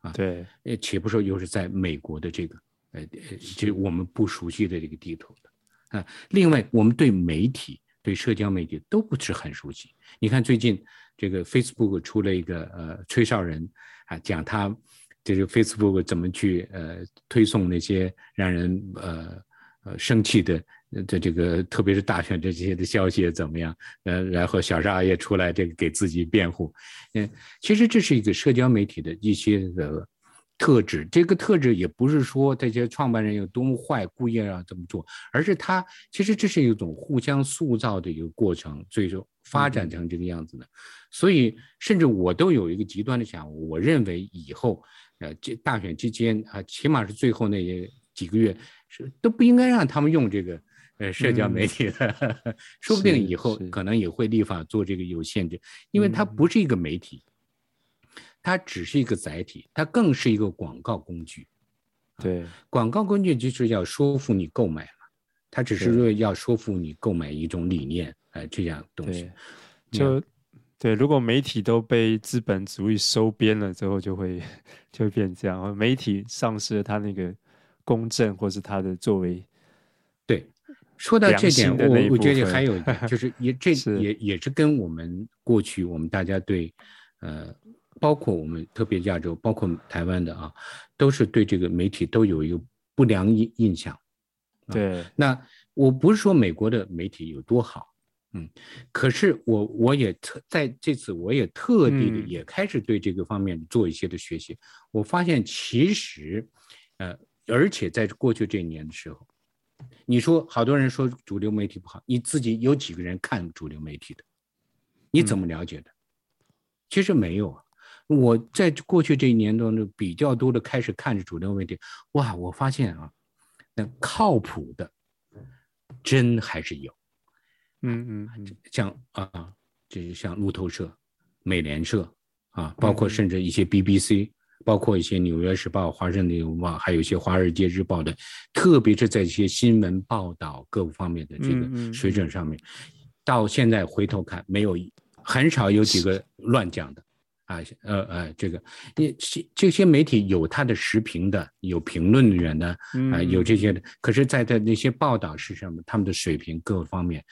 啊，对，呃，且不说又是在美国的这个，呃，呃，就我们不熟悉的这个地图的，啊，另外我们对媒体、对社交媒体都不是很熟悉。你看最近。这个 Facebook 出了一个呃吹哨人啊，讲他这个 Facebook 怎么去呃推送那些让人呃呃生气的这这个，特别是大选这些的消息怎么样？呃，然后小沙也出来这个给自己辩护。嗯，其实这是一个社交媒体的一些的特质。这个特质也不是说这些创办人有多么坏，故意要这么做，而是他其实这是一种互相塑造的一个过程，最终发展成这个样子的。嗯、所以，甚至我都有一个极端的想法，我认为以后，呃，这大选期间啊，起码是最后那些几个月，是都不应该让他们用这个。呃，社交媒体的，嗯、说不定以后可能也会立法做这个有限制，因为它不是一个媒体，嗯、它只是一个载体，它更是一个广告工具。对，广告工具就是要说服你购买嘛，它只是说要说服你购买一种理念，哎、呃，这样东西。就对，如果媒体都被资本主义收编了之后，就会 就会变这样，媒体丧失了它那个公正或是他的作为。对。说到这点，我我觉得还有，就是也 这也也是跟我们过去我们大家对，呃，包括我们特别亚洲，包括台湾的啊，都是对这个媒体都有一个不良印印象。对，那我不是说美国的媒体有多好，嗯，可是我我也特在这次我也特地的也开始对这个方面做一些的学习。嗯，我发现其实，呃，而且在过去这一年的时候。你说好多人说主流媒体不好，你自己有几个人看主流媒体的？你怎么了解的？嗯、其实没有啊。我在过去这一年当中比较多的开始看着主流媒体，哇，我发现啊，那靠谱的真还是有。嗯嗯，嗯像啊，就是像路透社、美联社啊，包括甚至一些 BBC。包括一些《纽约时报》、《华盛顿邮报》，还有一些《华尔街日报》的，特别是在一些新闻报道各方面的这个水准上面，到现在回头看，没有很少有几个乱讲的，啊，呃呃，这个，你这些媒体有他的时评的，有评论员的，啊，有这些的，可是在的那些报道是什么？他们的水平各方面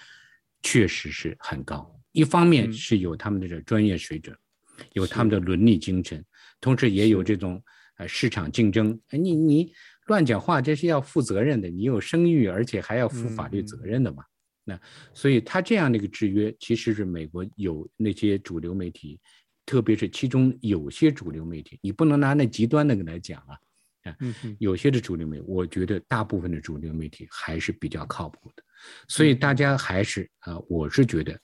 确实是很高，一方面是有他们的这专业水准，有他们的伦理精神。同时也有这种呃市场竞争，你你乱讲话，这是要负责任的，你有声誉，而且还要负法律责任的嘛。那所以他这样的一个制约，其实是美国有那些主流媒体，特别是其中有些主流媒体，你不能拿那极端那个来讲啊。啊，有些的主流媒体，我觉得大部分的主流媒体还是比较靠谱的。所以大家还是啊，我是觉得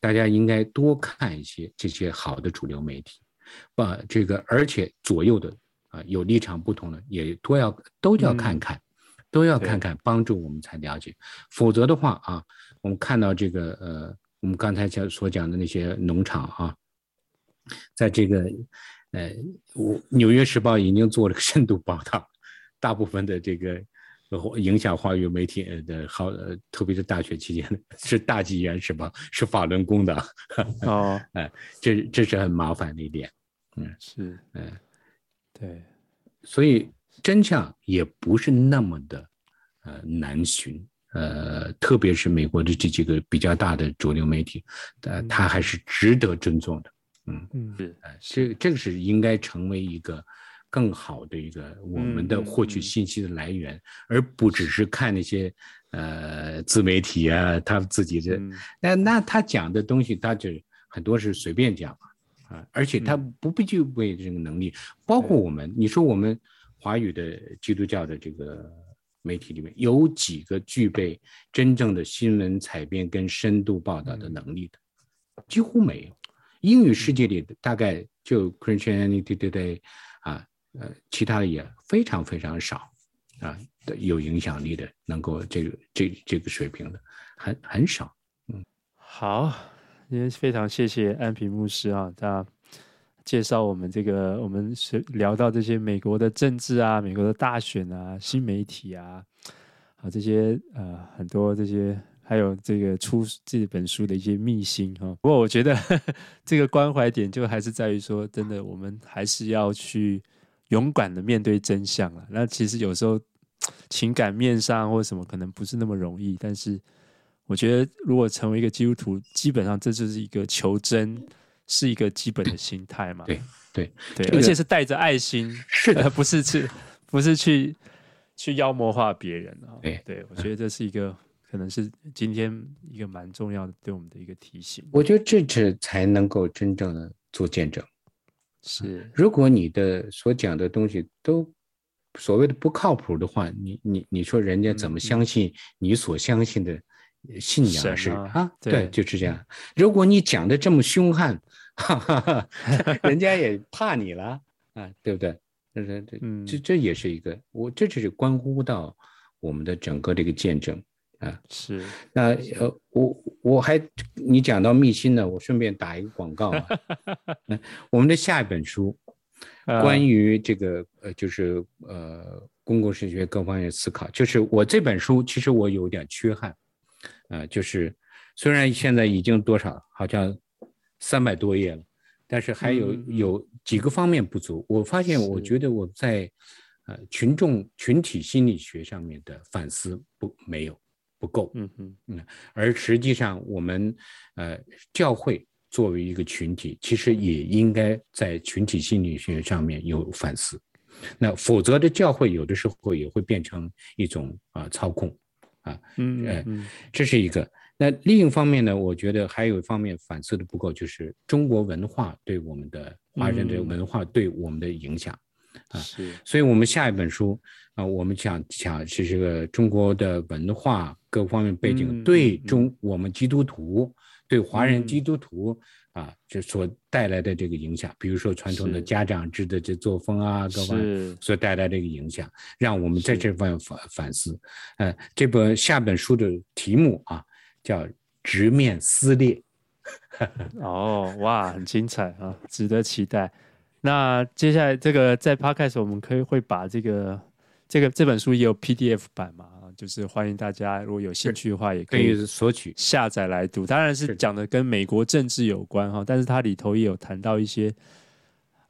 大家应该多看一些这些好的主流媒体。把这个，而且左右的啊，有立场不同的也都要都要看看，嗯、都要看看，帮助我们才了解。否则的话啊，我们看到这个呃，我们刚才讲所讲的那些农场啊，在这个呃，我《纽约时报》已经做了个深度报道，大部分的这个影响华语媒体的好，特别是大学期间是大纪元是吧，是法轮功的哦，哎，这这是很麻烦的一点。嗯，是，嗯，对，所以真相也不是那么的呃难寻，呃，特别是美国的这几个比较大的主流媒体，呃，它还是值得尊重的，嗯嗯，是，呃，这这个是应该成为一个更好的一个我们的获取信息的来源，嗯，而不只是看那些呃自媒体啊，他自己的，那，嗯，那他讲的东西，他就很多是随便讲。而且他不必具备这个能力，包括我们，你说我们华语的基督教的这个媒体里面有几个具备真正的新闻采编跟深度报道的能力的？几乎没有。英语世界里大概就 Christianity Today 啊，呃，其他的也非常非常少啊，有影响力的，能够这个这这个水平的很很少。嗯，好。今天非常谢谢安平牧师啊，他介绍我们这个，我们是聊到这些美国的政治啊，美国的大选啊，新媒体啊，啊这些呃很多这些，还有这个出这本书的一些秘辛哈。不过我觉得呵 呵这个关怀点就还是在于说，真的我们还是要去勇敢的面对真相啊。那其实有时候情感面上或什么可能不是那么容易，但是。我觉得，如果成为一个基督徒，基本上这就是一个求真，是一个基本的心态嘛。对对对，而且是带着爱心，是的，不是去，不是去去妖魔化别人啊。对对，我觉得这是一个，可能是今天一个蛮重要的对我们的一个提醒。我觉得这这才能够真正的做见证。是，如果你的所讲的东西都所谓的不靠谱的话，你你你说人家怎么相信你所相信的信仰是啊，啊？对，就是这样。如果你讲的这么凶悍，哈哈哈，人家也怕你了啊，对不对？这这这，这这也是一个，我这就是关乎到我们的整个这个见证。啊，是那呃，我我还你讲到密心呢，我顺便打一个广告啊。嗯，我们的下一本书，关于这个呃，就是呃，公共神学各方面思考，就是我这本书其实我有点缺憾，啊，就是虽然现在已经多少好像三百多页了，但是还有有几个方面不足。我发现，我觉得我在呃群众群体心理学上面的反思不没有。不够，嗯嗯嗯，而实际上我们，呃，教会作为一个群体，其实也应该在群体心理学上面有反思。那否则的教会有的时候也会变成一种啊操控，啊，嗯嗯，这是一个。那另一方面呢，我觉得还有一方面反思的不够，就是中国文化对我们的华人的文化对我们的影响。啊，是，所以我们下一本书啊，我们讲讲是这个中国的文化各方面背景对中、嗯、我们基督徒、嗯、对华人基督徒啊，这所带来的这个影响，比如说传统的家长制的这作风啊，各方面所带来的一个影响，让我们在这方面反反思。呃，这本下本书的题目啊，叫直面撕裂。哦，哇，很精彩啊，值得期待。那接下来这个在 Podcast 我们可以会把这个这个这本书也有 PDF 版嘛，就是欢迎大家如果有兴趣的话，也可以索取下载来读。当然是讲的跟美国政治有关哈，但是它里头也有谈到一些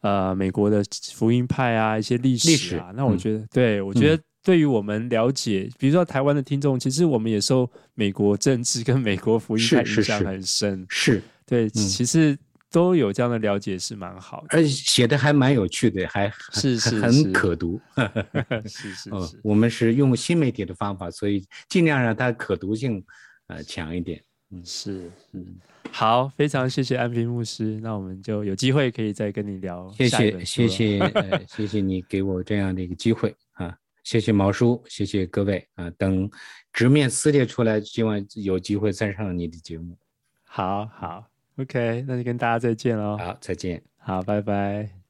呃美国的福音派啊一些历史啊。那我觉得，嗯、对我觉得对于我们了解，比如说台湾的听众，其实我们也受美国政治跟美国福音派影响很深。是，对，嗯、其实。都有这样的了解是蛮好的，而且写的还蛮有趣的，还是是很可读。是是是，哦，我们是用新媒体的方法，所以尽量让它可读性呃强一点。嗯，是嗯，好，非常谢谢安平牧师，那我们就有机会可以再跟你聊。谢谢谢谢呃谢谢你给我这样的一个机会啊，谢谢毛叔，谢谢各位啊，等直面撕裂出来，希望有机会再上你的节目。好好。OK，那就跟大家再见喽。好，再见。好，拜拜。